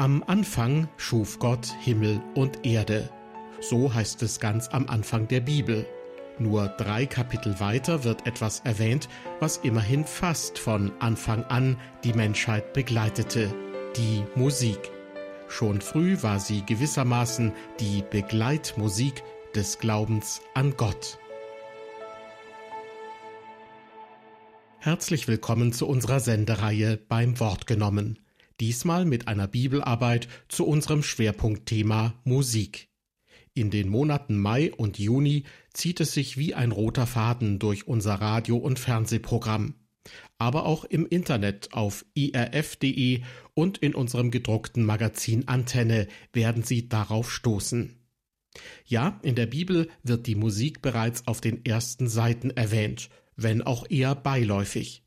Am Anfang schuf Gott Himmel und Erde. So heißt es ganz am Anfang der Bibel. Nur drei Kapitel weiter wird etwas erwähnt, was immerhin fast von Anfang an die Menschheit begleitete, die Musik. Schon früh war sie gewissermaßen die Begleitmusik des Glaubens an Gott. Herzlich willkommen zu unserer Sendereihe beim Wort genommen diesmal mit einer Bibelarbeit zu unserem Schwerpunktthema Musik. In den Monaten Mai und Juni zieht es sich wie ein roter Faden durch unser Radio- und Fernsehprogramm. Aber auch im Internet auf irf.de und in unserem gedruckten Magazin Antenne werden Sie darauf stoßen. Ja, in der Bibel wird die Musik bereits auf den ersten Seiten erwähnt, wenn auch eher beiläufig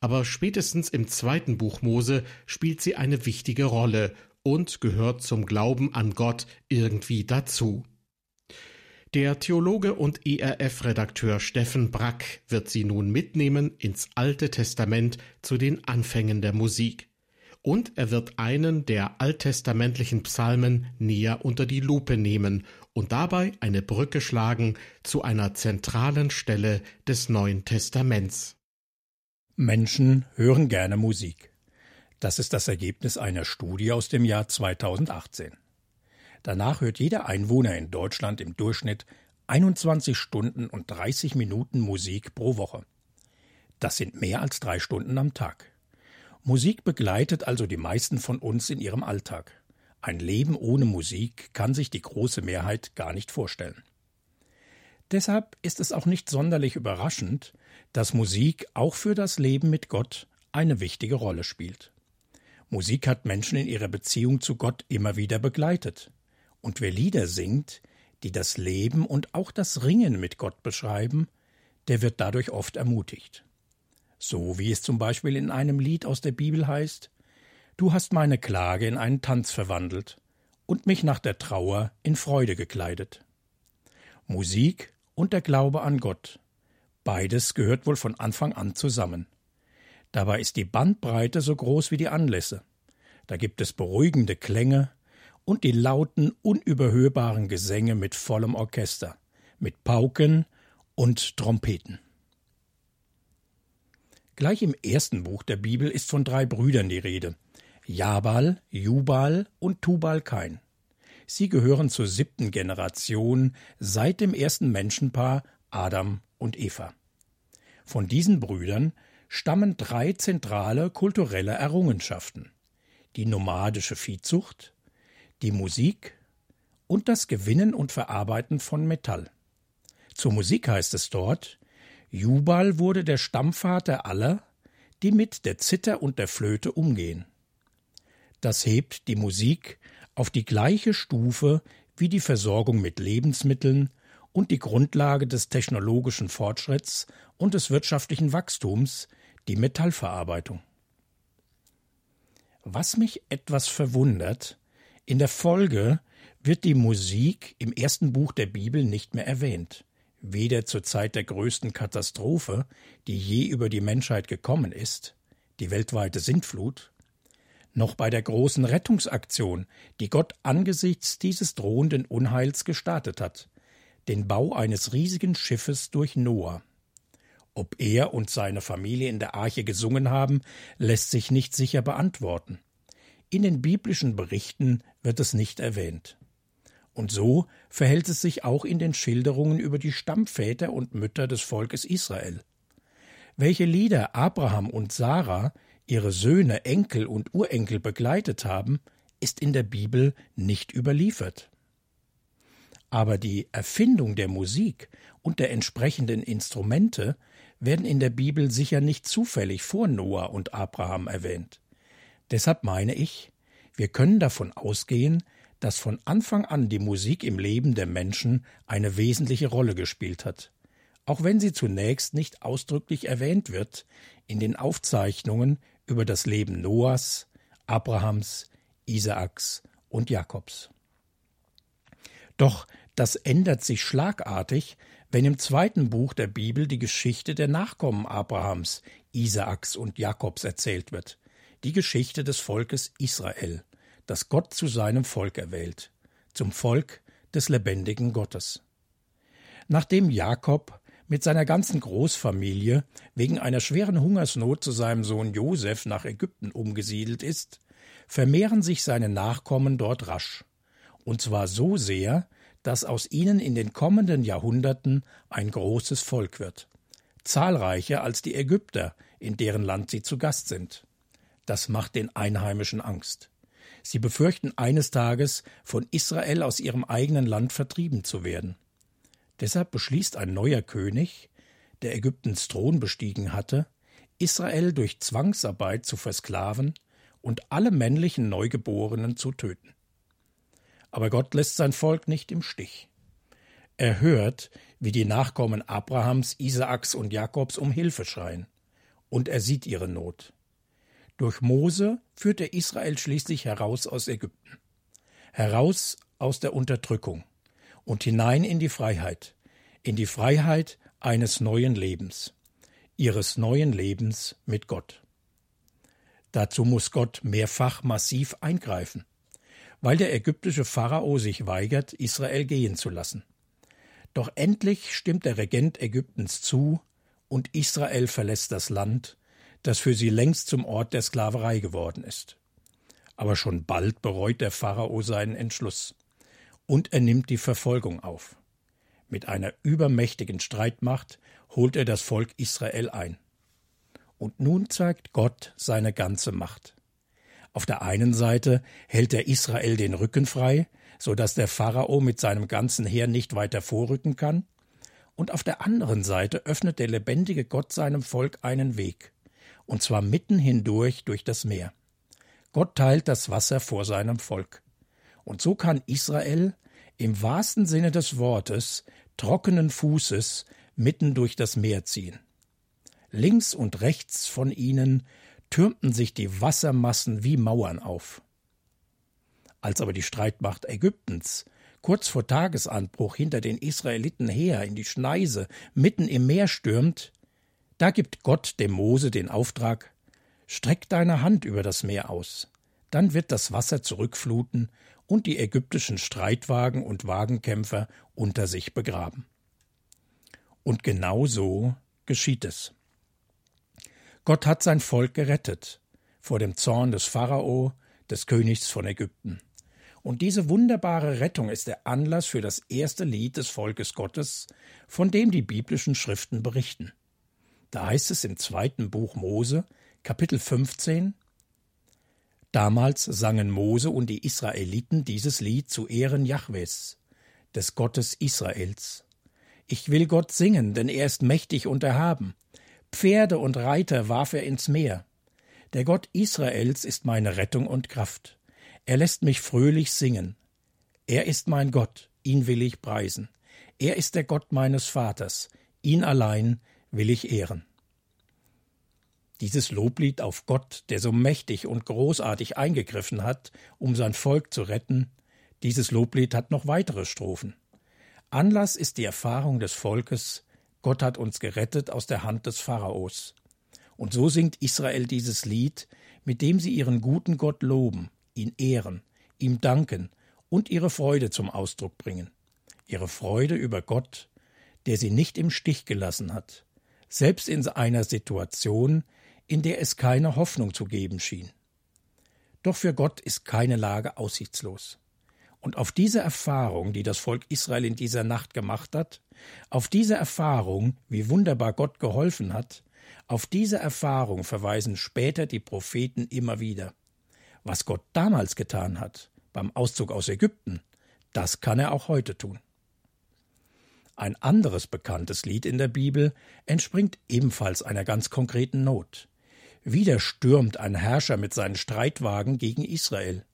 aber spätestens im zweiten Buch Mose spielt sie eine wichtige Rolle und gehört zum Glauben an Gott irgendwie dazu. Der Theologe und ERF-Redakteur Steffen Brack wird sie nun mitnehmen ins Alte Testament zu den Anfängen der Musik. Und er wird einen der alttestamentlichen Psalmen näher unter die Lupe nehmen und dabei eine Brücke schlagen zu einer zentralen Stelle des Neuen Testaments. Menschen hören gerne Musik. Das ist das Ergebnis einer Studie aus dem Jahr 2018. Danach hört jeder Einwohner in Deutschland im Durchschnitt 21 Stunden und 30 Minuten Musik pro Woche. Das sind mehr als drei Stunden am Tag. Musik begleitet also die meisten von uns in ihrem Alltag. Ein Leben ohne Musik kann sich die große Mehrheit gar nicht vorstellen. Deshalb ist es auch nicht sonderlich überraschend, dass Musik auch für das Leben mit Gott eine wichtige Rolle spielt. Musik hat Menschen in ihrer Beziehung zu Gott immer wieder begleitet. Und wer Lieder singt, die das Leben und auch das Ringen mit Gott beschreiben, der wird dadurch oft ermutigt. So wie es zum Beispiel in einem Lied aus der Bibel heißt Du hast meine Klage in einen Tanz verwandelt und mich nach der Trauer in Freude gekleidet. Musik und der Glaube an Gott Beides gehört wohl von Anfang an zusammen. Dabei ist die Bandbreite so groß wie die Anlässe. Da gibt es beruhigende Klänge und die lauten, unüberhörbaren Gesänge mit vollem Orchester, mit Pauken und Trompeten. Gleich im ersten Buch der Bibel ist von drei Brüdern die Rede: Jabal, Jubal und Tubal Kain. Sie gehören zur siebten Generation seit dem ersten Menschenpaar Adam und Eva. Von diesen Brüdern stammen drei zentrale kulturelle Errungenschaften die nomadische Viehzucht, die Musik und das Gewinnen und Verarbeiten von Metall. Zur Musik heißt es dort Jubal wurde der Stammvater aller, die mit der Zither und der Flöte umgehen. Das hebt die Musik auf die gleiche Stufe wie die Versorgung mit Lebensmitteln, und die Grundlage des technologischen Fortschritts und des wirtschaftlichen Wachstums, die Metallverarbeitung. Was mich etwas verwundert, in der Folge wird die Musik im ersten Buch der Bibel nicht mehr erwähnt, weder zur Zeit der größten Katastrophe, die je über die Menschheit gekommen ist, die weltweite Sintflut, noch bei der großen Rettungsaktion, die Gott angesichts dieses drohenden Unheils gestartet hat, den Bau eines riesigen Schiffes durch Noah. Ob er und seine Familie in der Arche gesungen haben, lässt sich nicht sicher beantworten. In den biblischen Berichten wird es nicht erwähnt. Und so verhält es sich auch in den Schilderungen über die Stammväter und Mütter des Volkes Israel. Welche Lieder Abraham und Sarah, ihre Söhne, Enkel und Urenkel begleitet haben, ist in der Bibel nicht überliefert. Aber die Erfindung der Musik und der entsprechenden Instrumente werden in der Bibel sicher nicht zufällig vor Noah und Abraham erwähnt. Deshalb meine ich, wir können davon ausgehen, dass von Anfang an die Musik im Leben der Menschen eine wesentliche Rolle gespielt hat, auch wenn sie zunächst nicht ausdrücklich erwähnt wird in den Aufzeichnungen über das Leben Noahs, Abrahams, Isaaks und Jakobs. Doch das ändert sich schlagartig, wenn im zweiten Buch der Bibel die Geschichte der Nachkommen Abrahams, Isaaks und Jakobs erzählt wird, die Geschichte des Volkes Israel, das Gott zu seinem Volk erwählt, zum Volk des lebendigen Gottes. Nachdem Jakob mit seiner ganzen Großfamilie wegen einer schweren Hungersnot zu seinem Sohn Josef nach Ägypten umgesiedelt ist, vermehren sich seine Nachkommen dort rasch, und zwar so sehr, dass aus ihnen in den kommenden Jahrhunderten ein großes Volk wird, zahlreicher als die Ägypter, in deren Land sie zu Gast sind. Das macht den Einheimischen Angst. Sie befürchten eines Tages von Israel aus ihrem eigenen Land vertrieben zu werden. Deshalb beschließt ein neuer König, der Ägyptens Thron bestiegen hatte, Israel durch Zwangsarbeit zu versklaven und alle männlichen Neugeborenen zu töten. Aber Gott lässt sein Volk nicht im Stich. Er hört, wie die Nachkommen Abrahams, Isaaks und Jakobs um Hilfe schreien, und er sieht ihre Not. Durch Mose führt er Israel schließlich heraus aus Ägypten, heraus aus der Unterdrückung und hinein in die Freiheit, in die Freiheit eines neuen Lebens, ihres neuen Lebens mit Gott. Dazu muss Gott mehrfach massiv eingreifen weil der ägyptische Pharao sich weigert, Israel gehen zu lassen. Doch endlich stimmt der Regent Ägyptens zu, und Israel verlässt das Land, das für sie längst zum Ort der Sklaverei geworden ist. Aber schon bald bereut der Pharao seinen Entschluss, und er nimmt die Verfolgung auf. Mit einer übermächtigen Streitmacht holt er das Volk Israel ein. Und nun zeigt Gott seine ganze Macht. Auf der einen Seite hält er Israel den Rücken frei, so dass der Pharao mit seinem ganzen Heer nicht weiter vorrücken kann, und auf der anderen Seite öffnet der lebendige Gott seinem Volk einen Weg, und zwar mitten hindurch durch das Meer. Gott teilt das Wasser vor seinem Volk. Und so kann Israel im wahrsten Sinne des Wortes trockenen Fußes mitten durch das Meer ziehen. Links und rechts von ihnen türmten sich die Wassermassen wie Mauern auf. Als aber die Streitmacht Ägyptens kurz vor Tagesanbruch hinter den Israeliten her in die Schneise mitten im Meer stürmt, da gibt Gott dem Mose den Auftrag Streck deine Hand über das Meer aus, dann wird das Wasser zurückfluten und die ägyptischen Streitwagen und Wagenkämpfer unter sich begraben. Und genau so geschieht es. Gott hat sein Volk gerettet vor dem Zorn des Pharao, des Königs von Ägypten. Und diese wunderbare Rettung ist der Anlass für das erste Lied des Volkes Gottes, von dem die biblischen Schriften berichten. Da heißt es im zweiten Buch Mose, Kapitel 15, Damals sangen Mose und die Israeliten dieses Lied zu Ehren Jahwes, des Gottes Israels. Ich will Gott singen, denn er ist mächtig und erhaben. Pferde und Reiter warf er ins Meer. Der Gott Israels ist meine Rettung und Kraft. Er lässt mich fröhlich singen. Er ist mein Gott, ihn will ich preisen. Er ist der Gott meines Vaters, ihn allein will ich ehren. Dieses Loblied auf Gott, der so mächtig und großartig eingegriffen hat, um sein Volk zu retten, dieses Loblied hat noch weitere Strophen. Anlass ist die Erfahrung des Volkes, Gott hat uns gerettet aus der Hand des Pharaos. Und so singt Israel dieses Lied, mit dem sie ihren guten Gott loben, ihn ehren, ihm danken und ihre Freude zum Ausdruck bringen. Ihre Freude über Gott, der sie nicht im Stich gelassen hat, selbst in einer Situation, in der es keine Hoffnung zu geben schien. Doch für Gott ist keine Lage aussichtslos. Und auf diese Erfahrung, die das Volk Israel in dieser Nacht gemacht hat, auf diese Erfahrung, wie wunderbar Gott geholfen hat, auf diese Erfahrung verweisen später die Propheten immer wieder. Was Gott damals getan hat, beim Auszug aus Ägypten, das kann er auch heute tun. Ein anderes bekanntes Lied in der Bibel entspringt ebenfalls einer ganz konkreten Not. Wieder stürmt ein Herrscher mit seinen Streitwagen gegen Israel.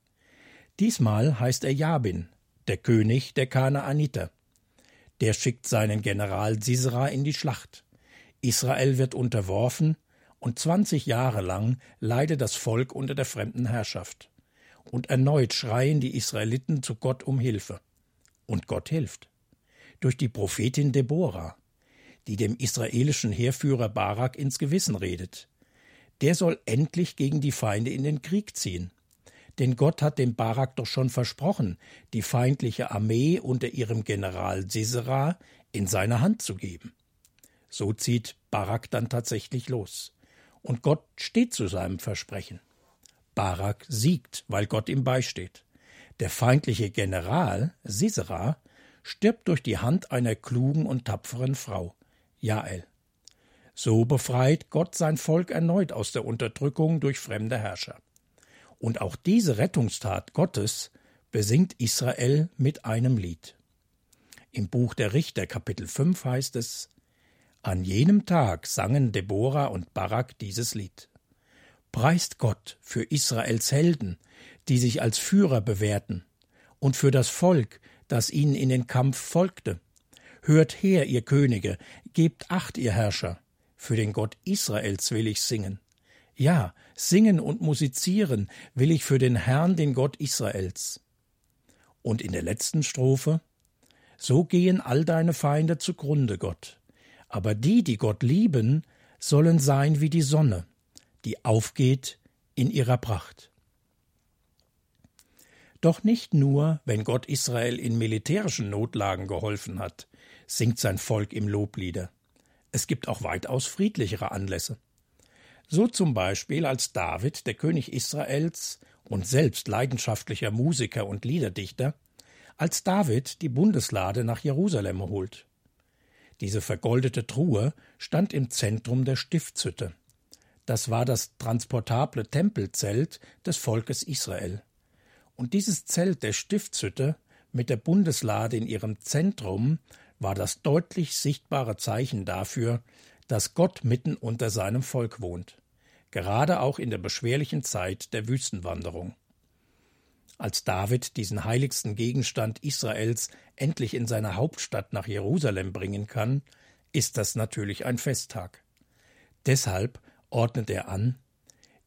Diesmal heißt er Jabin, der König der Kanaaniter. Der schickt seinen General Sisera in die Schlacht. Israel wird unterworfen und zwanzig Jahre lang leidet das Volk unter der fremden Herrschaft. Und erneut schreien die Israeliten zu Gott um Hilfe. Und Gott hilft. Durch die Prophetin Deborah, die dem israelischen Heerführer Barak ins Gewissen redet. Der soll endlich gegen die Feinde in den Krieg ziehen denn Gott hat dem Barak doch schon versprochen, die feindliche Armee unter ihrem General Sisera in seine Hand zu geben. So zieht Barak dann tatsächlich los. Und Gott steht zu seinem Versprechen. Barak siegt, weil Gott ihm beisteht. Der feindliche General, Sisera, stirbt durch die Hand einer klugen und tapferen Frau, Jael. So befreit Gott sein Volk erneut aus der Unterdrückung durch fremde Herrscher. Und auch diese Rettungstat Gottes besingt Israel mit einem Lied. Im Buch der Richter Kapitel 5 heißt es An jenem Tag sangen Deborah und Barak dieses Lied. Preist Gott für Israels Helden, die sich als Führer bewährten, und für das Volk, das ihnen in den Kampf folgte. Hört her, ihr Könige, gebt acht, ihr Herrscher, für den Gott Israels will ich singen. Ja, singen und musizieren will ich für den Herrn, den Gott Israels. Und in der letzten Strophe So gehen all deine Feinde zugrunde, Gott. Aber die, die Gott lieben, sollen sein wie die Sonne, die aufgeht in ihrer Pracht. Doch nicht nur, wenn Gott Israel in militärischen Notlagen geholfen hat, singt sein Volk im Loblieder. Es gibt auch weitaus friedlichere Anlässe. So zum Beispiel als David, der König Israels und selbst leidenschaftlicher Musiker und Liederdichter, als David die Bundeslade nach Jerusalem holt. Diese vergoldete Truhe stand im Zentrum der Stiftshütte. Das war das transportable Tempelzelt des Volkes Israel. Und dieses Zelt der Stiftshütte mit der Bundeslade in ihrem Zentrum war das deutlich sichtbare Zeichen dafür, dass Gott mitten unter seinem Volk wohnt, gerade auch in der beschwerlichen Zeit der Wüstenwanderung. Als David diesen heiligsten Gegenstand Israels endlich in seine Hauptstadt nach Jerusalem bringen kann, ist das natürlich ein Festtag. Deshalb ordnet er an,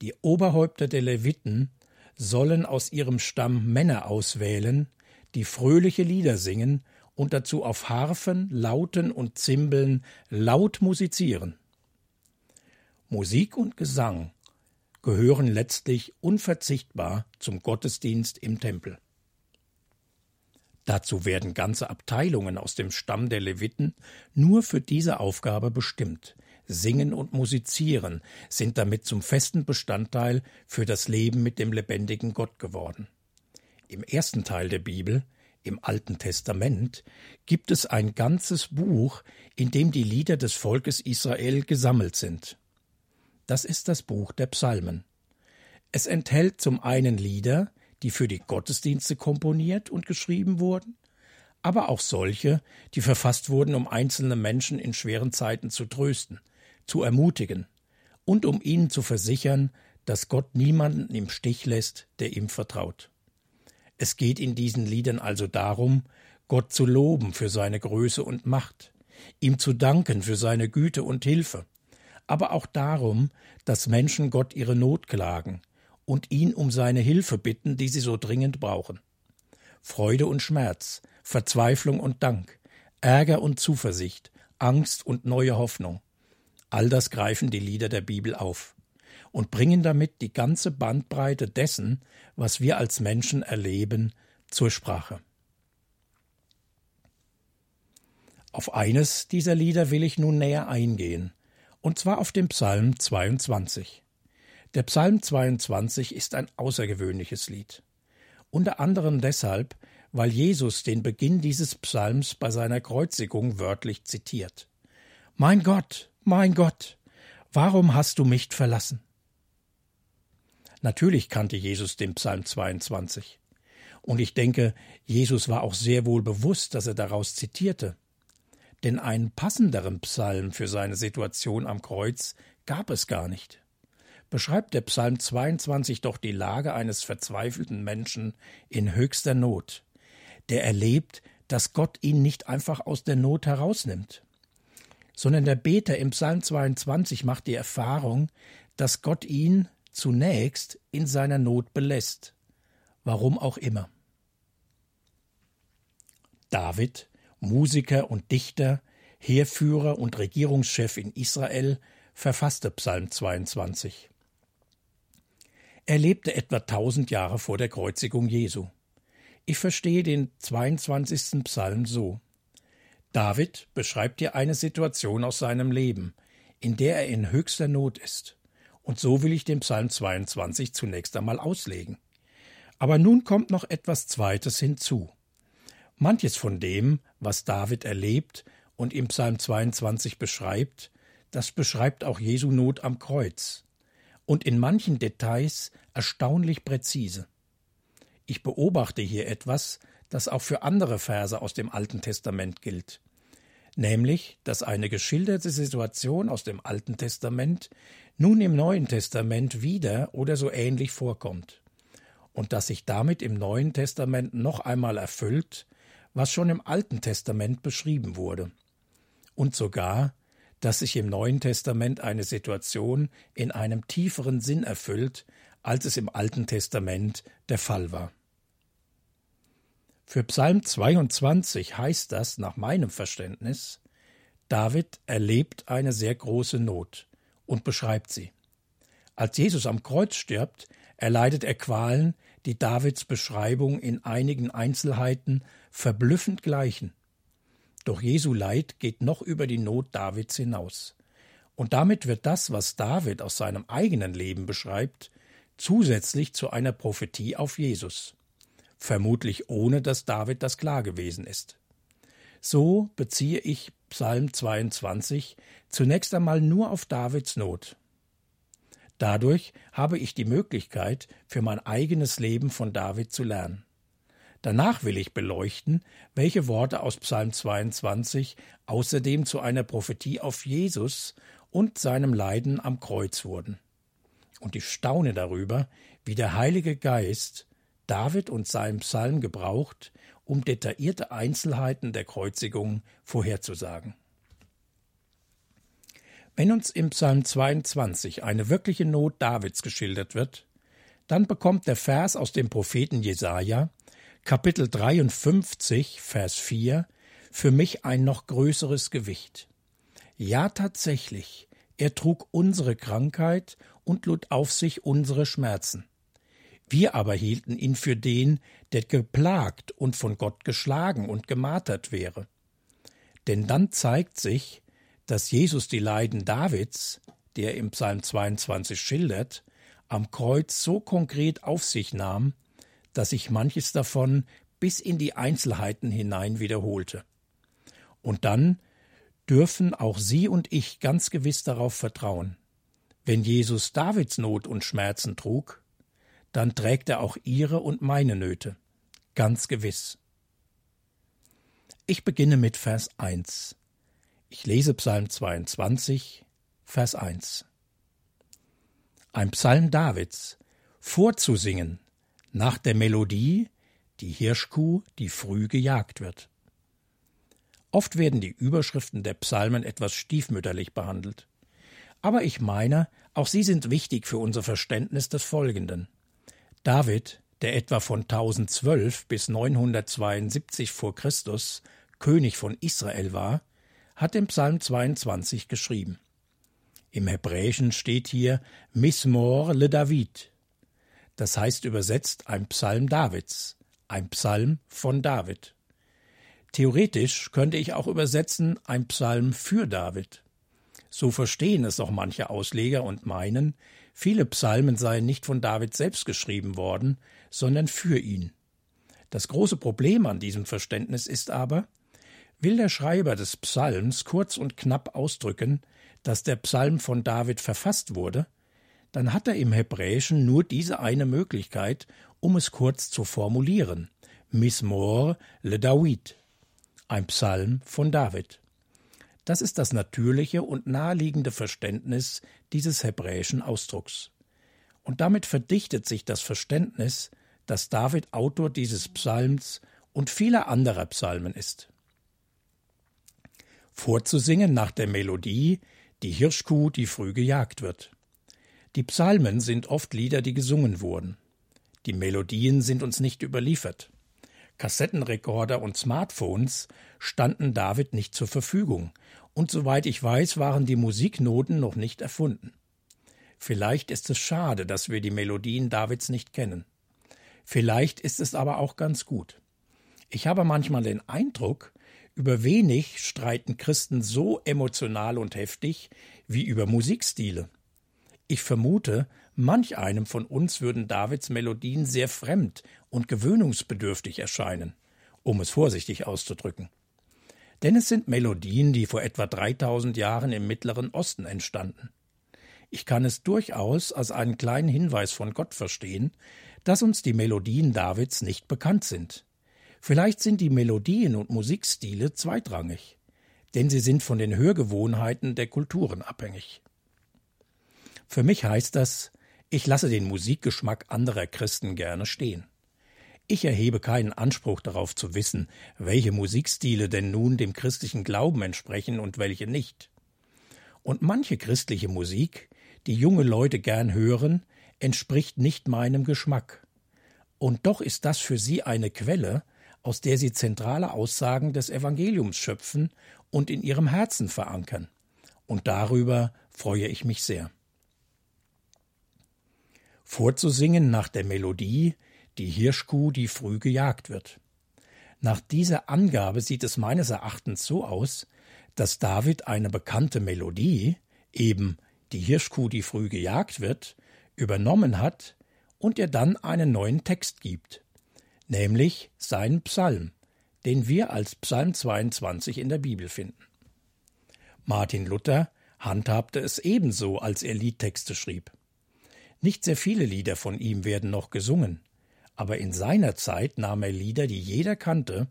die Oberhäupter der Leviten sollen aus ihrem Stamm Männer auswählen, die fröhliche Lieder singen und dazu auf Harfen, Lauten und Zimbeln laut musizieren. Musik und Gesang gehören letztlich unverzichtbar zum Gottesdienst im Tempel. Dazu werden ganze Abteilungen aus dem Stamm der Leviten nur für diese Aufgabe bestimmt. Singen und Musizieren sind damit zum festen Bestandteil für das Leben mit dem lebendigen Gott geworden. Im ersten Teil der Bibel, im Alten Testament, gibt es ein ganzes Buch, in dem die Lieder des Volkes Israel gesammelt sind. Das ist das Buch der Psalmen. Es enthält zum einen Lieder, die für die Gottesdienste komponiert und geschrieben wurden, aber auch solche, die verfasst wurden, um einzelne Menschen in schweren Zeiten zu trösten, zu ermutigen und um ihnen zu versichern, dass Gott niemanden im Stich lässt, der ihm vertraut. Es geht in diesen Liedern also darum, Gott zu loben für seine Größe und Macht, ihm zu danken für seine Güte und Hilfe, aber auch darum, dass Menschen Gott ihre Not klagen und ihn um seine Hilfe bitten, die sie so dringend brauchen. Freude und Schmerz, Verzweiflung und Dank, Ärger und Zuversicht, Angst und neue Hoffnung, All das greifen die Lieder der Bibel auf und bringen damit die ganze Bandbreite dessen, was wir als Menschen erleben, zur Sprache. Auf eines dieser Lieder will ich nun näher eingehen, und zwar auf den Psalm 22. Der Psalm 22 ist ein außergewöhnliches Lied. Unter anderem deshalb, weil Jesus den Beginn dieses Psalms bei seiner Kreuzigung wörtlich zitiert. Mein Gott, mein Gott, warum hast du mich verlassen? Natürlich kannte Jesus den Psalm 22. Und ich denke, Jesus war auch sehr wohl bewusst, dass er daraus zitierte. Denn einen passenderen Psalm für seine Situation am Kreuz gab es gar nicht. Beschreibt der Psalm 22 doch die Lage eines verzweifelten Menschen in höchster Not, der erlebt, dass Gott ihn nicht einfach aus der Not herausnimmt sondern der Beter im Psalm 22 macht die Erfahrung, dass Gott ihn zunächst in seiner Not belässt, warum auch immer. David, Musiker und Dichter, Heerführer und Regierungschef in Israel, verfasste Psalm 22. Er lebte etwa tausend Jahre vor der Kreuzigung Jesu. Ich verstehe den 22. Psalm so. David beschreibt hier eine Situation aus seinem Leben, in der er in höchster Not ist. Und so will ich den Psalm 22 zunächst einmal auslegen. Aber nun kommt noch etwas Zweites hinzu. Manches von dem, was David erlebt und im Psalm 22 beschreibt, das beschreibt auch Jesu Not am Kreuz. Und in manchen Details erstaunlich präzise. Ich beobachte hier etwas, das auch für andere Verse aus dem Alten Testament gilt. Nämlich, dass eine geschilderte Situation aus dem Alten Testament nun im Neuen Testament wieder oder so ähnlich vorkommt. Und dass sich damit im Neuen Testament noch einmal erfüllt, was schon im Alten Testament beschrieben wurde. Und sogar, dass sich im Neuen Testament eine Situation in einem tieferen Sinn erfüllt, als es im Alten Testament der Fall war. Für Psalm 22 heißt das nach meinem Verständnis, David erlebt eine sehr große Not und beschreibt sie. Als Jesus am Kreuz stirbt, erleidet er Qualen, die Davids Beschreibung in einigen Einzelheiten verblüffend gleichen. Doch Jesu Leid geht noch über die Not Davids hinaus. Und damit wird das, was David aus seinem eigenen Leben beschreibt, zusätzlich zu einer Prophetie auf Jesus vermutlich ohne dass David das klar gewesen ist. So beziehe ich Psalm 22 zunächst einmal nur auf Davids Not. Dadurch habe ich die Möglichkeit, für mein eigenes Leben von David zu lernen. Danach will ich beleuchten, welche Worte aus Psalm 22 außerdem zu einer Prophetie auf Jesus und seinem Leiden am Kreuz wurden. Und ich staune darüber, wie der Heilige Geist David und seinem Psalm gebraucht, um detaillierte Einzelheiten der Kreuzigung vorherzusagen. Wenn uns im Psalm 22 eine wirkliche Not Davids geschildert wird, dann bekommt der Vers aus dem Propheten Jesaja, Kapitel 53, Vers 4, für mich ein noch größeres Gewicht. Ja, tatsächlich, er trug unsere Krankheit und lud auf sich unsere Schmerzen. Wir aber hielten ihn für den, der geplagt und von Gott geschlagen und gemartert wäre. Denn dann zeigt sich, dass Jesus die Leiden Davids, die er im Psalm 22 schildert, am Kreuz so konkret auf sich nahm, dass sich manches davon bis in die Einzelheiten hinein wiederholte. Und dann dürfen auch Sie und ich ganz gewiss darauf vertrauen. Wenn Jesus Davids Not und Schmerzen trug, dann trägt er auch ihre und meine Nöte. Ganz gewiss. Ich beginne mit Vers 1. Ich lese Psalm 22, Vers 1. Ein Psalm Davids, vorzusingen, nach der Melodie, die Hirschkuh, die früh gejagt wird. Oft werden die Überschriften der Psalmen etwas stiefmütterlich behandelt. Aber ich meine, auch sie sind wichtig für unser Verständnis des Folgenden. David, der etwa von 1012 bis 972 vor Christus König von Israel war, hat im Psalm 22 geschrieben. Im Hebräischen steht hier Mismor le David. Das heißt übersetzt ein Psalm Davids, ein Psalm von David. Theoretisch könnte ich auch übersetzen ein Psalm für David. So verstehen es auch manche Ausleger und meinen, viele Psalmen seien nicht von David selbst geschrieben worden, sondern für ihn. Das große Problem an diesem Verständnis ist aber, will der Schreiber des Psalms kurz und knapp ausdrücken, dass der Psalm von David verfasst wurde, dann hat er im Hebräischen nur diese eine Möglichkeit, um es kurz zu formulieren. Mismor le David, ein Psalm von David. Das ist das natürliche und naheliegende Verständnis dieses hebräischen Ausdrucks. Und damit verdichtet sich das Verständnis, dass David Autor dieses Psalms und vieler anderer Psalmen ist. Vorzusingen nach der Melodie Die Hirschkuh, die früh gejagt wird. Die Psalmen sind oft Lieder, die gesungen wurden. Die Melodien sind uns nicht überliefert. Kassettenrekorder und Smartphones standen David nicht zur Verfügung, und soweit ich weiß, waren die Musiknoten noch nicht erfunden. Vielleicht ist es schade, dass wir die Melodien Davids nicht kennen. Vielleicht ist es aber auch ganz gut. Ich habe manchmal den Eindruck, über wenig streiten Christen so emotional und heftig wie über Musikstile. Ich vermute, manch einem von uns würden Davids Melodien sehr fremd und gewöhnungsbedürftig erscheinen, um es vorsichtig auszudrücken. Denn es sind Melodien, die vor etwa 3000 Jahren im Mittleren Osten entstanden. Ich kann es durchaus als einen kleinen Hinweis von Gott verstehen, dass uns die Melodien Davids nicht bekannt sind. Vielleicht sind die Melodien und Musikstile zweitrangig, denn sie sind von den Hörgewohnheiten der Kulturen abhängig. Für mich heißt das, ich lasse den Musikgeschmack anderer Christen gerne stehen. Ich erhebe keinen Anspruch darauf zu wissen, welche Musikstile denn nun dem christlichen Glauben entsprechen und welche nicht. Und manche christliche Musik, die junge Leute gern hören, entspricht nicht meinem Geschmack. Und doch ist das für sie eine Quelle, aus der sie zentrale Aussagen des Evangeliums schöpfen und in ihrem Herzen verankern. Und darüber freue ich mich sehr. Vorzusingen nach der Melodie Die Hirschkuh, die früh gejagt wird. Nach dieser Angabe sieht es meines Erachtens so aus, dass David eine bekannte Melodie, eben die Hirschkuh, die früh gejagt wird, übernommen hat und ihr dann einen neuen Text gibt, nämlich seinen Psalm, den wir als Psalm 22 in der Bibel finden. Martin Luther handhabte es ebenso, als er Liedtexte schrieb. Nicht sehr viele Lieder von ihm werden noch gesungen, aber in seiner Zeit nahm er Lieder, die jeder kannte,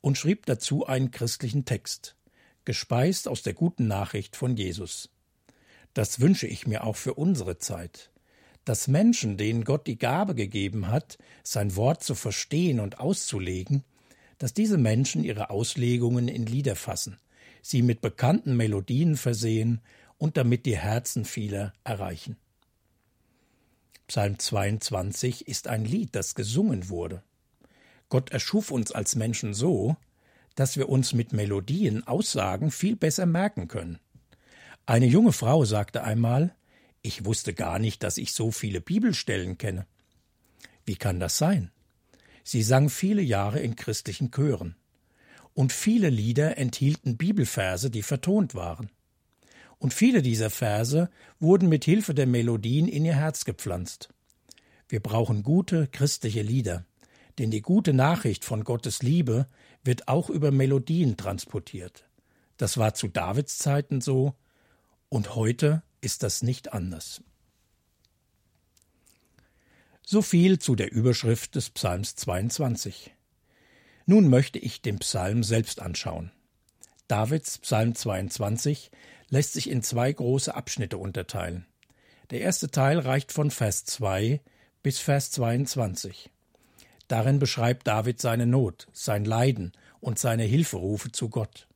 und schrieb dazu einen christlichen Text, gespeist aus der guten Nachricht von Jesus. Das wünsche ich mir auch für unsere Zeit, dass Menschen, denen Gott die Gabe gegeben hat, sein Wort zu verstehen und auszulegen, dass diese Menschen ihre Auslegungen in Lieder fassen, sie mit bekannten Melodien versehen und damit die Herzen vieler erreichen. Psalm 22 ist ein Lied, das gesungen wurde. Gott erschuf uns als Menschen so, dass wir uns mit Melodien Aussagen viel besser merken können. Eine junge Frau sagte einmal, ich wusste gar nicht, dass ich so viele Bibelstellen kenne. Wie kann das sein? Sie sang viele Jahre in christlichen Chören. Und viele Lieder enthielten Bibelverse, die vertont waren. Und viele dieser Verse wurden mit Hilfe der Melodien in ihr Herz gepflanzt. Wir brauchen gute christliche Lieder, denn die gute Nachricht von Gottes Liebe wird auch über Melodien transportiert. Das war zu Davids Zeiten so, und heute ist das nicht anders. So viel zu der Überschrift des Psalms 22. Nun möchte ich den Psalm selbst anschauen. Davids Psalm 22 lässt sich in zwei große Abschnitte unterteilen. Der erste Teil reicht von Vers 2 bis Vers 22. Darin beschreibt David seine Not, sein Leiden und seine Hilferufe zu Gott.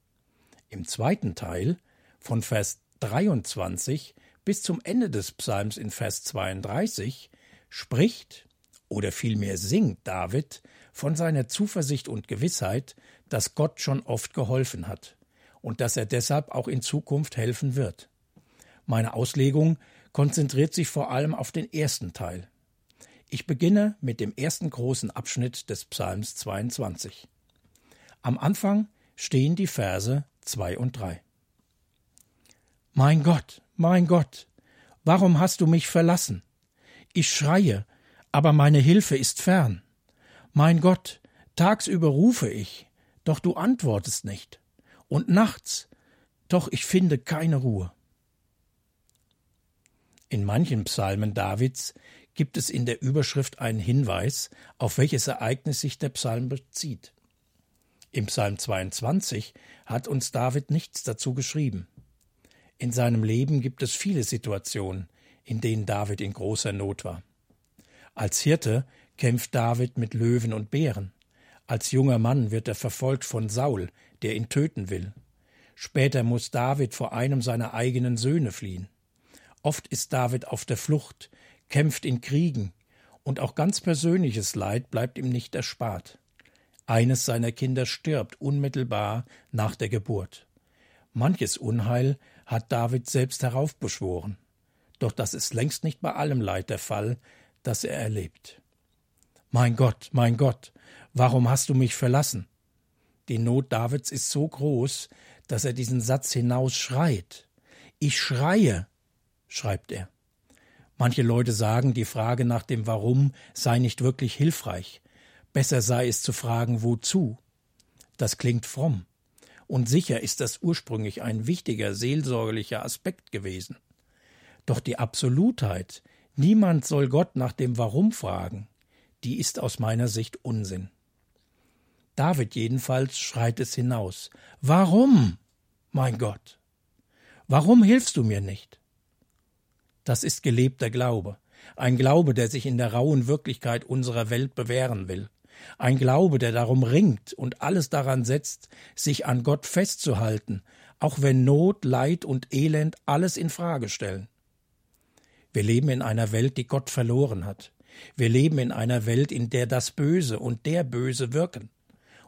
Im zweiten Teil, von Vers 23 bis zum Ende des Psalms in Vers 32 spricht oder vielmehr singt David von seiner Zuversicht und Gewissheit, dass Gott schon oft geholfen hat und dass er deshalb auch in Zukunft helfen wird. Meine Auslegung konzentriert sich vor allem auf den ersten Teil. Ich beginne mit dem ersten großen Abschnitt des Psalms 22. Am Anfang stehen die Verse 2 und 3. Mein Gott, mein Gott, warum hast du mich verlassen? Ich schreie, aber meine Hilfe ist fern. Mein Gott, tagsüber rufe ich, doch du antwortest nicht, und nachts, doch ich finde keine Ruhe. In manchen Psalmen Davids gibt es in der Überschrift einen Hinweis, auf welches Ereignis sich der Psalm bezieht. Im Psalm 22 hat uns David nichts dazu geschrieben. In seinem Leben gibt es viele Situationen, in denen David in großer Not war. Als Hirte kämpft David mit Löwen und Bären. Als junger Mann wird er verfolgt von Saul, der ihn töten will. Später muss David vor einem seiner eigenen Söhne fliehen. Oft ist David auf der Flucht, kämpft in Kriegen, und auch ganz persönliches Leid bleibt ihm nicht erspart. Eines seiner Kinder stirbt unmittelbar nach der Geburt. Manches Unheil hat David selbst heraufbeschworen. Doch das ist längst nicht bei allem Leid der Fall, das er erlebt. Mein Gott, mein Gott, warum hast du mich verlassen? Die Not Davids ist so groß, dass er diesen Satz hinaus schreit. Ich schreie, schreibt er. Manche Leute sagen, die Frage nach dem Warum sei nicht wirklich hilfreich. Besser sei es zu fragen, wozu. Das klingt fromm. Und sicher ist das ursprünglich ein wichtiger seelsorgerlicher Aspekt gewesen. Doch die Absolutheit, niemand soll Gott nach dem Warum fragen, die ist aus meiner Sicht Unsinn. David jedenfalls schreit es hinaus. Warum, mein Gott? Warum hilfst du mir nicht? Das ist gelebter Glaube, ein Glaube, der sich in der rauen Wirklichkeit unserer Welt bewähren will, ein Glaube, der darum ringt und alles daran setzt, sich an Gott festzuhalten, auch wenn Not, Leid und Elend alles in Frage stellen. Wir leben in einer Welt, die Gott verloren hat. Wir leben in einer Welt, in der das Böse und der Böse wirken.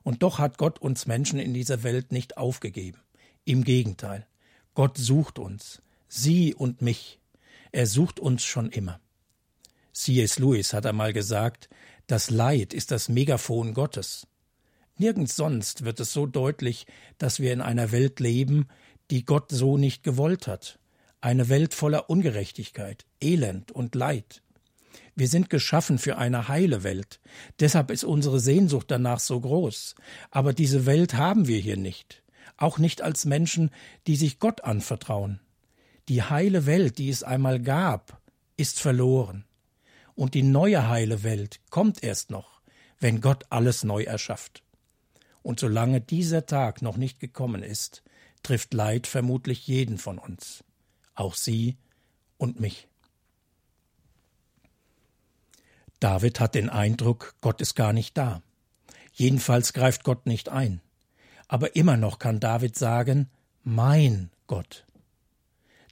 Und doch hat Gott uns Menschen in dieser Welt nicht aufgegeben. Im Gegenteil. Gott sucht uns. Sie und mich. Er sucht uns schon immer. C.S. Lewis hat einmal gesagt, das Leid ist das Megafon Gottes. Nirgends sonst wird es so deutlich, dass wir in einer Welt leben, die Gott so nicht gewollt hat. Eine Welt voller Ungerechtigkeit, Elend und Leid. Wir sind geschaffen für eine heile Welt. Deshalb ist unsere Sehnsucht danach so groß. Aber diese Welt haben wir hier nicht. Auch nicht als Menschen, die sich Gott anvertrauen. Die heile Welt, die es einmal gab, ist verloren. Und die neue heile Welt kommt erst noch, wenn Gott alles neu erschafft. Und solange dieser Tag noch nicht gekommen ist, trifft Leid vermutlich jeden von uns, auch Sie und mich. David hat den Eindruck, Gott ist gar nicht da. Jedenfalls greift Gott nicht ein. Aber immer noch kann David sagen, mein Gott.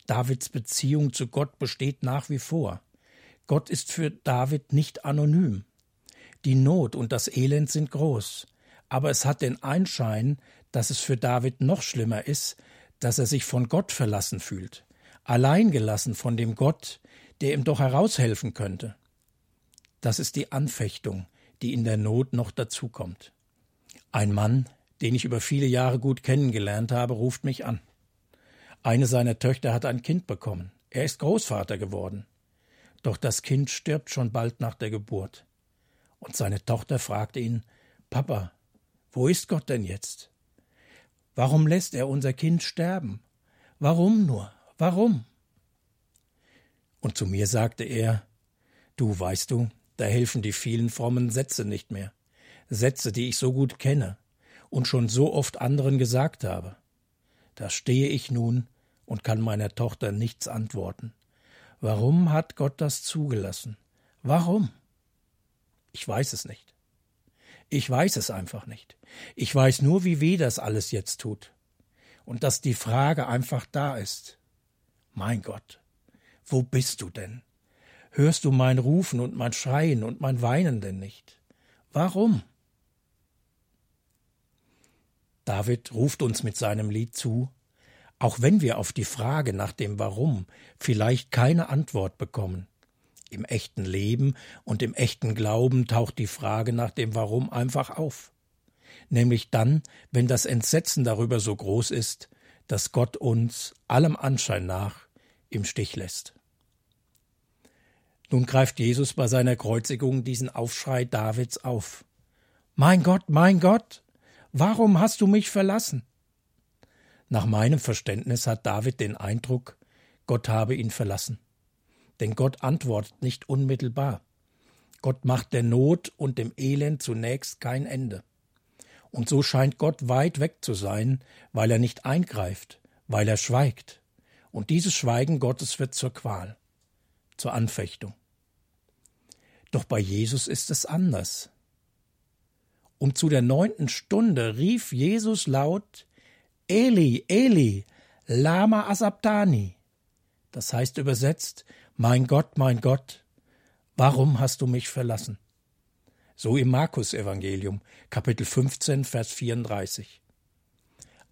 Davids Beziehung zu Gott besteht nach wie vor. Gott ist für David nicht anonym. Die Not und das Elend sind groß, aber es hat den Einschein, dass es für David noch schlimmer ist, dass er sich von Gott verlassen fühlt, alleingelassen von dem Gott, der ihm doch heraushelfen könnte. Das ist die Anfechtung, die in der Not noch dazukommt. Ein Mann, den ich über viele Jahre gut kennengelernt habe, ruft mich an. Eine seiner Töchter hat ein Kind bekommen. Er ist Großvater geworden. Doch das Kind stirbt schon bald nach der Geburt. Und seine Tochter fragte ihn Papa, wo ist Gott denn jetzt? Warum lässt er unser Kind sterben? Warum nur? Warum? Und zu mir sagte er Du weißt du, da helfen die vielen frommen Sätze nicht mehr. Sätze, die ich so gut kenne und schon so oft anderen gesagt habe. Da stehe ich nun und kann meiner Tochter nichts antworten. Warum hat Gott das zugelassen? Warum? Ich weiß es nicht. Ich weiß es einfach nicht. Ich weiß nur, wie weh das alles jetzt tut. Und dass die Frage einfach da ist. Mein Gott, wo bist du denn? Hörst du mein Rufen und mein Schreien und mein Weinen denn nicht? Warum? David ruft uns mit seinem Lied zu, auch wenn wir auf die Frage nach dem Warum vielleicht keine Antwort bekommen. Im echten Leben und im echten Glauben taucht die Frage nach dem Warum einfach auf. Nämlich dann, wenn das Entsetzen darüber so groß ist, dass Gott uns, allem Anschein nach, im Stich lässt. Nun greift Jesus bei seiner Kreuzigung diesen Aufschrei Davids auf. Mein Gott, mein Gott, warum hast du mich verlassen? Nach meinem Verständnis hat David den Eindruck, Gott habe ihn verlassen. Denn Gott antwortet nicht unmittelbar. Gott macht der Not und dem Elend zunächst kein Ende. Und so scheint Gott weit weg zu sein, weil er nicht eingreift, weil er schweigt. Und dieses Schweigen Gottes wird zur Qual zur Anfechtung. Doch bei Jesus ist es anders. Und zu der neunten Stunde rief Jesus laut Eli, Eli, Lama Asabtani. Das heißt übersetzt, mein Gott, mein Gott, warum hast du mich verlassen? So im Markus Evangelium, Kapitel 15, Vers 34.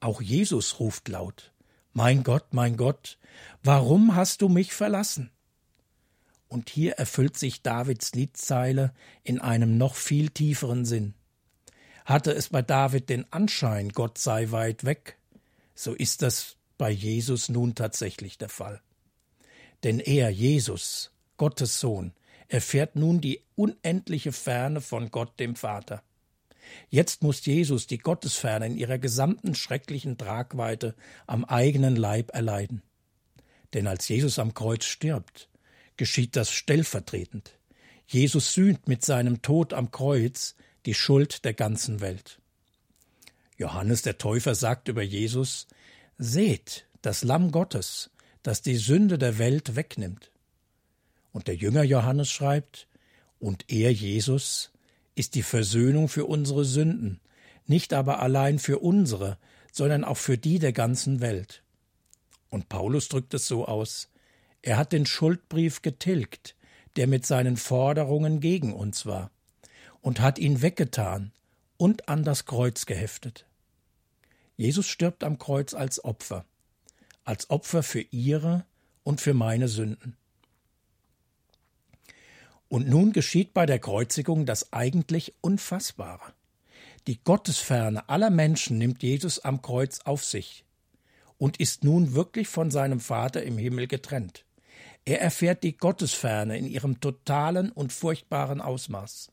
Auch Jesus ruft laut, mein Gott, mein Gott, warum hast du mich verlassen? Und hier erfüllt sich Davids Liedzeile in einem noch viel tieferen Sinn. Hatte es bei David den Anschein, Gott sei weit weg, so ist das bei Jesus nun tatsächlich der Fall. Denn er, Jesus, Gottes Sohn, erfährt nun die unendliche Ferne von Gott dem Vater. Jetzt muss Jesus die Gottesferne in ihrer gesamten schrecklichen Tragweite am eigenen Leib erleiden. Denn als Jesus am Kreuz stirbt, geschieht das stellvertretend. Jesus sühnt mit seinem Tod am Kreuz die Schuld der ganzen Welt. Johannes der Täufer sagt über Jesus Seht, das Lamm Gottes, das die Sünde der Welt wegnimmt. Und der Jünger Johannes schreibt Und er, Jesus, ist die Versöhnung für unsere Sünden, nicht aber allein für unsere, sondern auch für die der ganzen Welt. Und Paulus drückt es so aus Er hat den Schuldbrief getilgt, der mit seinen Forderungen gegen uns war, und hat ihn weggetan und an das Kreuz geheftet. Jesus stirbt am Kreuz als Opfer, als Opfer für ihre und für meine Sünden. Und nun geschieht bei der Kreuzigung das eigentlich Unfassbare. Die Gottesferne aller Menschen nimmt Jesus am Kreuz auf sich und ist nun wirklich von seinem Vater im Himmel getrennt. Er erfährt die Gottesferne in ihrem totalen und furchtbaren Ausmaß.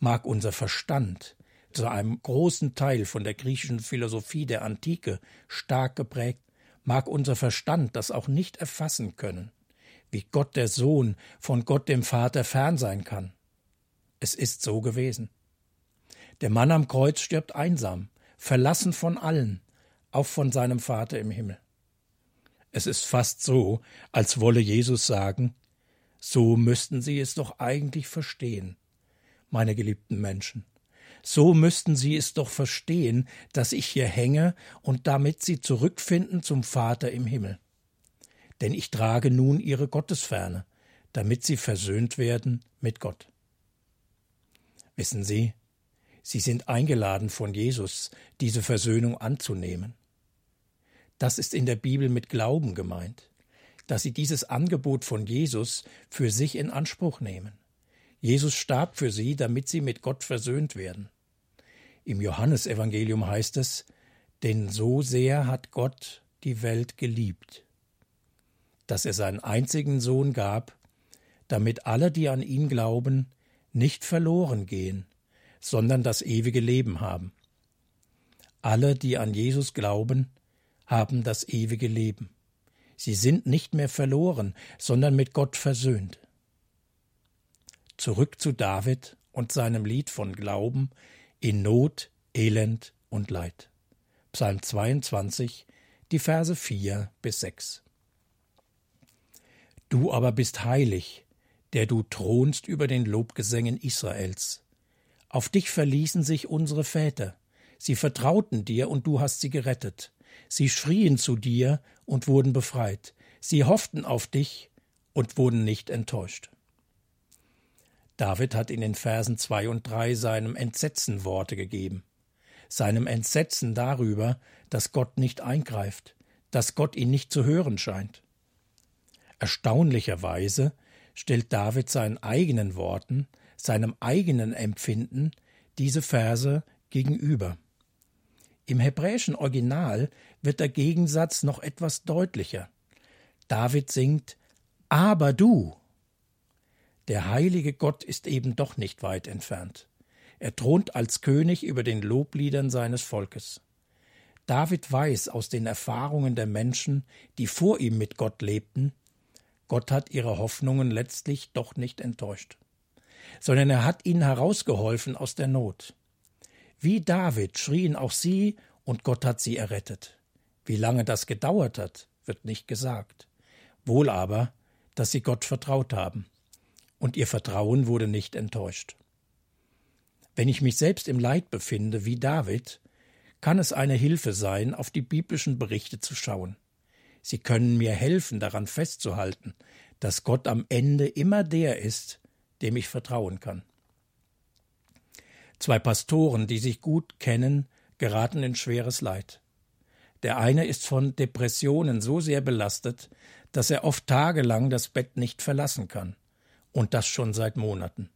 Mag unser Verstand, zu einem großen Teil von der griechischen Philosophie der Antike stark geprägt, mag unser Verstand das auch nicht erfassen können, wie Gott der Sohn von Gott dem Vater fern sein kann. Es ist so gewesen. Der Mann am Kreuz stirbt einsam, verlassen von allen, auch von seinem Vater im Himmel. Es ist fast so, als wolle Jesus sagen, so müssten Sie es doch eigentlich verstehen, meine geliebten Menschen. So müssten Sie es doch verstehen, dass ich hier hänge und damit Sie zurückfinden zum Vater im Himmel denn ich trage nun ihre Gottesferne, damit sie versöhnt werden mit Gott. Wissen Sie, Sie sind eingeladen von Jesus, diese Versöhnung anzunehmen. Das ist in der Bibel mit Glauben gemeint, dass Sie dieses Angebot von Jesus für sich in Anspruch nehmen. Jesus starb für Sie, damit Sie mit Gott versöhnt werden. Im Johannesevangelium heißt es, denn so sehr hat Gott die Welt geliebt, dass er seinen einzigen Sohn gab, damit alle, die an ihn glauben, nicht verloren gehen, sondern das ewige Leben haben. Alle, die an Jesus glauben, haben das ewige Leben. Sie sind nicht mehr verloren, sondern mit Gott versöhnt. Zurück zu David und seinem Lied von Glauben in Not, Elend und Leid. Psalm 22, die Verse 4 bis 6. Du aber bist heilig, der du thronst über den Lobgesängen Israels. Auf dich verließen sich unsere Väter. Sie vertrauten dir und du hast sie gerettet. Sie schrien zu dir und wurden befreit. Sie hofften auf dich und wurden nicht enttäuscht. David hat in den Versen zwei und drei seinem Entsetzen Worte gegeben. Seinem Entsetzen darüber, dass Gott nicht eingreift, dass Gott ihn nicht zu hören scheint. Erstaunlicherweise stellt David seinen eigenen Worten, seinem eigenen Empfinden diese Verse gegenüber. Im hebräischen Original wird der Gegensatz noch etwas deutlicher. David singt Aber du. Der heilige Gott ist eben doch nicht weit entfernt. Er thront als König über den Lobliedern seines Volkes. David weiß aus den Erfahrungen der Menschen, die vor ihm mit Gott lebten, Gott hat ihre Hoffnungen letztlich doch nicht enttäuscht, sondern er hat ihnen herausgeholfen aus der Not. Wie David schrien auch sie, und Gott hat sie errettet. Wie lange das gedauert hat, wird nicht gesagt. Wohl aber, dass sie Gott vertraut haben. Und ihr Vertrauen wurde nicht enttäuscht. Wenn ich mich selbst im Leid befinde, wie David, kann es eine Hilfe sein, auf die biblischen Berichte zu schauen. Sie können mir helfen, daran festzuhalten, dass Gott am Ende immer der ist, dem ich vertrauen kann. Zwei Pastoren, die sich gut kennen, geraten in schweres Leid. Der eine ist von Depressionen so sehr belastet, dass er oft tagelang das Bett nicht verlassen kann, Und das schon seit Monaten.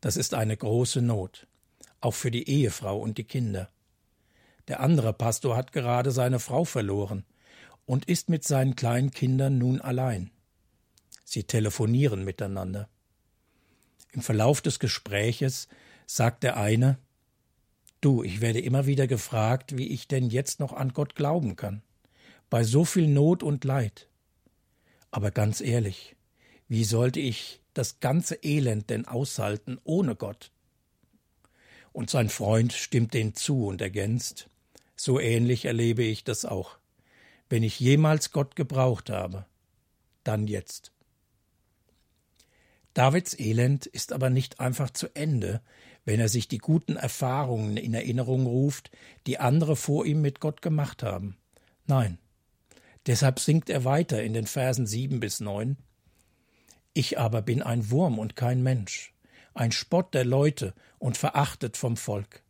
Das ist eine große Not, auch für die Ehefrau und die Kinder. Der andere Pastor hat gerade seine Frau verloren und ist mit seinen kleinen Kindern nun allein. Sie telefonieren miteinander. Im Verlauf des Gespräches sagt der eine Du, ich werde immer wieder gefragt, wie ich denn jetzt noch an Gott glauben kann, bei so viel Not und Leid. Aber ganz ehrlich, wie sollte ich das ganze Elend denn aushalten ohne Gott? Und sein Freund stimmt den zu und ergänzt, so ähnlich erlebe ich das auch. Wenn ich jemals Gott gebraucht habe, dann jetzt. Davids Elend ist aber nicht einfach zu Ende, wenn er sich die guten Erfahrungen in Erinnerung ruft, die andere vor ihm mit Gott gemacht haben. Nein. Deshalb singt er weiter in den Versen sieben bis neun. Ich aber bin ein Wurm und kein Mensch, ein Spott der Leute und verachtet vom Volk.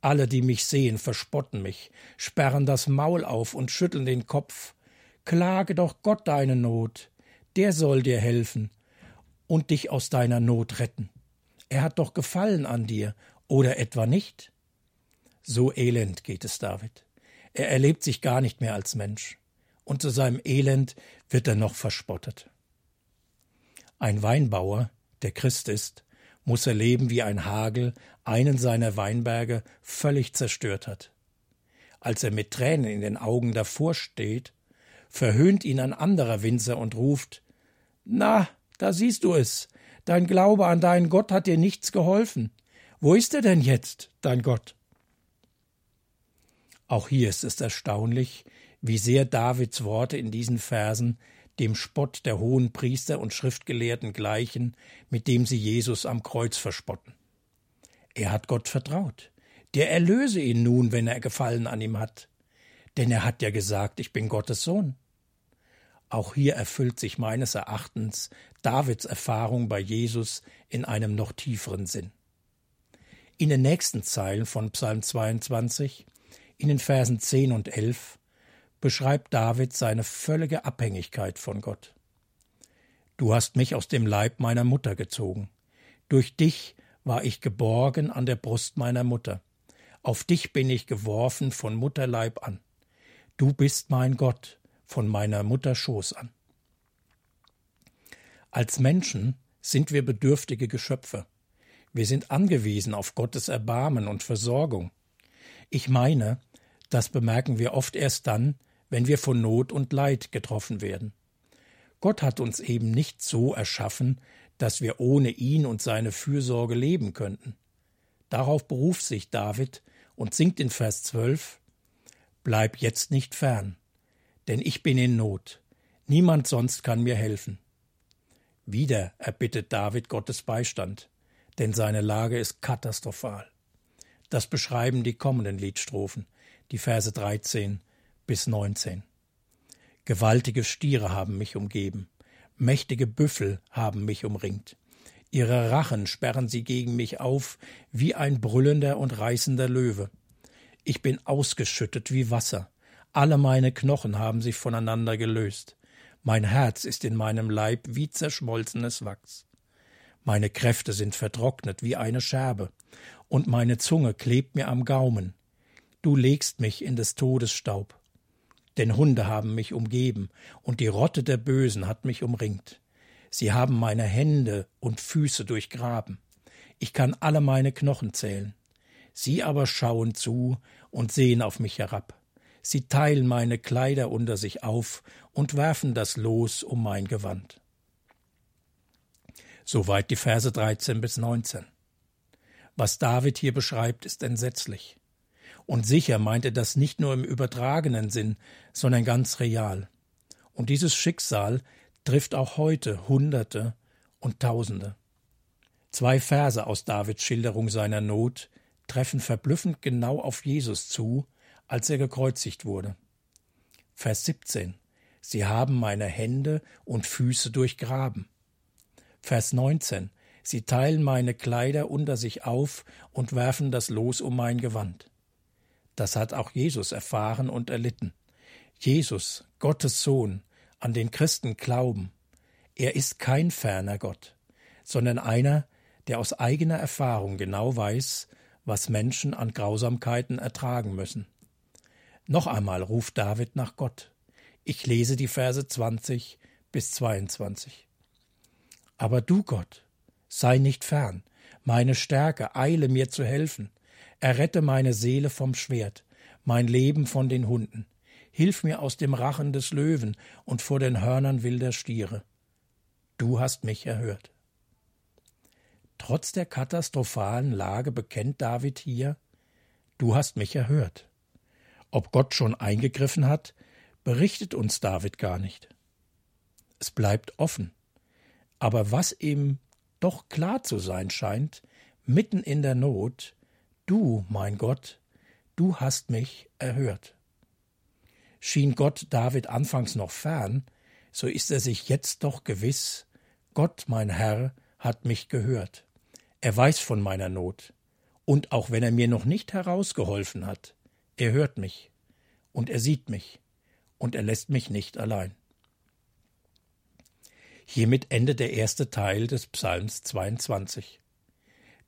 Alle, die mich sehen, verspotten mich, sperren das Maul auf und schütteln den Kopf. Klage doch Gott deine Not, der soll dir helfen, und dich aus deiner Not retten. Er hat doch Gefallen an dir, oder etwa nicht? So elend geht es David. Er erlebt sich gar nicht mehr als Mensch, und zu seinem Elend wird er noch verspottet. Ein Weinbauer, der Christ ist, muss erleben, wie ein Hagel einen seiner Weinberge völlig zerstört hat. Als er mit Tränen in den Augen davor steht, verhöhnt ihn ein anderer Winzer und ruft Na, da siehst du es. Dein Glaube an deinen Gott hat dir nichts geholfen. Wo ist er denn jetzt, dein Gott? Auch hier ist es erstaunlich, wie sehr Davids Worte in diesen Versen dem Spott der hohen Priester und Schriftgelehrten gleichen, mit dem sie Jesus am Kreuz verspotten. Er hat Gott vertraut. Der erlöse ihn nun, wenn er Gefallen an ihm hat. Denn er hat ja gesagt, ich bin Gottes Sohn. Auch hier erfüllt sich meines Erachtens Davids Erfahrung bei Jesus in einem noch tieferen Sinn. In den nächsten Zeilen von Psalm 22, in den Versen 10 und 11, beschreibt David seine völlige Abhängigkeit von Gott. Du hast mich aus dem Leib meiner Mutter gezogen. Durch dich war ich geborgen an der Brust meiner Mutter. Auf dich bin ich geworfen von Mutterleib an. Du bist mein Gott, von meiner Mutter Schoß an. Als Menschen sind wir bedürftige Geschöpfe. Wir sind angewiesen auf Gottes Erbarmen und Versorgung. Ich meine, das bemerken wir oft erst dann, wenn wir von Not und Leid getroffen werden. Gott hat uns eben nicht so erschaffen, dass wir ohne ihn und seine Fürsorge leben könnten. Darauf beruft sich David und singt in Vers 12 Bleib jetzt nicht fern, denn ich bin in Not. Niemand sonst kann mir helfen. Wieder erbittet David Gottes Beistand, denn seine Lage ist katastrophal. Das beschreiben die kommenden Liedstrophen, die Verse 13 bis 19. Gewaltige Stiere haben mich umgeben, mächtige Büffel haben mich umringt. Ihre Rachen sperren sie gegen mich auf wie ein brüllender und reißender Löwe. Ich bin ausgeschüttet wie Wasser, alle meine Knochen haben sich voneinander gelöst. Mein Herz ist in meinem Leib wie zerschmolzenes Wachs. Meine Kräfte sind vertrocknet wie eine Scherbe, und meine Zunge klebt mir am Gaumen. Du legst mich in des Todes Staub. Denn Hunde haben mich umgeben, und die Rotte der Bösen hat mich umringt. Sie haben meine Hände und Füße durchgraben. Ich kann alle meine Knochen zählen. Sie aber schauen zu und sehen auf mich herab. Sie teilen meine Kleider unter sich auf und werfen das Los um mein Gewand. Soweit die Verse 13 bis 19. Was David hier beschreibt, ist entsetzlich. Und sicher meint er das nicht nur im übertragenen Sinn, sondern ganz real. Und dieses Schicksal trifft auch heute Hunderte und Tausende. Zwei Verse aus Davids Schilderung seiner Not treffen verblüffend genau auf Jesus zu, als er gekreuzigt wurde. Vers 17. Sie haben meine Hände und Füße durchgraben. Vers 19. Sie teilen meine Kleider unter sich auf und werfen das Los um mein Gewand. Das hat auch Jesus erfahren und erlitten. Jesus, Gottes Sohn, an den Christen glauben. Er ist kein ferner Gott. sondern einer, der aus eigener Erfahrung genau weiß, was Menschen an Grausamkeiten ertragen müssen. Noch einmal ruft David nach Gott. Ich lese die Verse 20 bis 22. Aber du, Gott, sei nicht fern, meine Stärke, eile mir zu helfen, errette meine Seele vom Schwert, mein Leben von den Hunden, hilf mir aus dem Rachen des Löwen und vor den Hörnern wilder Stiere. Du hast mich erhört. Trotz der katastrophalen Lage bekennt David hier, Du hast mich erhört. Ob Gott schon eingegriffen hat, berichtet uns David gar nicht. Es bleibt offen. Aber was ihm doch klar zu sein scheint, mitten in der Not, du, mein Gott, du hast mich erhört. Schien Gott David anfangs noch fern, so ist er sich jetzt doch gewiss, Gott, mein Herr, hat mich gehört. Er weiß von meiner Not. Und auch wenn er mir noch nicht herausgeholfen hat, er hört mich und er sieht mich und er lässt mich nicht allein. Hiermit endet der erste Teil des Psalms 22.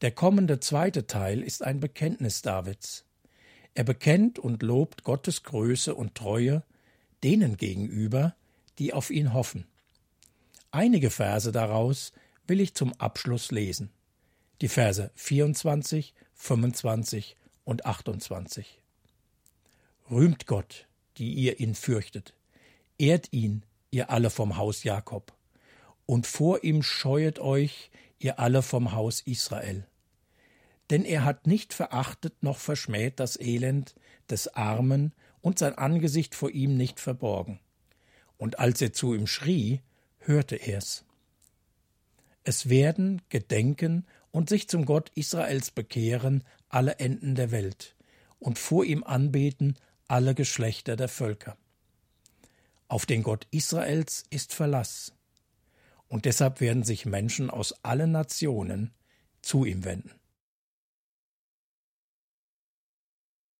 Der kommende zweite Teil ist ein Bekenntnis Davids. Er bekennt und lobt Gottes Größe und Treue denen gegenüber, die auf ihn hoffen. Einige Verse daraus will ich zum Abschluss lesen die Verse 24, 25 und 28. Rühmt Gott, die ihr ihn fürchtet, ehrt ihn, ihr alle vom Haus Jakob, und vor ihm scheuet euch, ihr alle vom Haus Israel. Denn er hat nicht verachtet noch verschmäht das Elend des Armen und sein Angesicht vor ihm nicht verborgen. Und als er zu ihm schrie, hörte er's. Es werden gedenken und sich zum Gott Israels bekehren alle Enden der Welt und vor ihm anbeten alle Geschlechter der Völker. Auf den Gott Israels ist Verlass, und deshalb werden sich Menschen aus allen Nationen zu ihm wenden.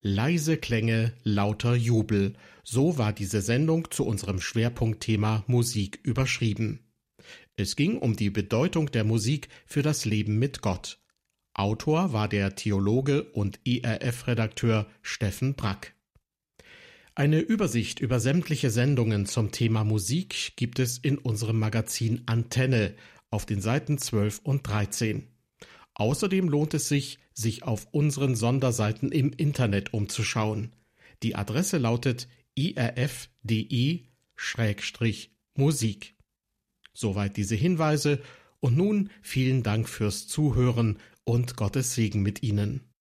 Leise Klänge, lauter Jubel, so war diese Sendung zu unserem Schwerpunktthema Musik überschrieben. Es ging um die Bedeutung der Musik für das Leben mit Gott. Autor war der Theologe und IRF-Redakteur Steffen Brack. Eine Übersicht über sämtliche Sendungen zum Thema Musik gibt es in unserem Magazin Antenne auf den Seiten 12 und 13. Außerdem lohnt es sich, sich auf unseren Sonderseiten im Internet umzuschauen. Die Adresse lautet irf.de-musik. Soweit diese Hinweise und nun vielen Dank fürs Zuhören und Gottes Segen mit Ihnen.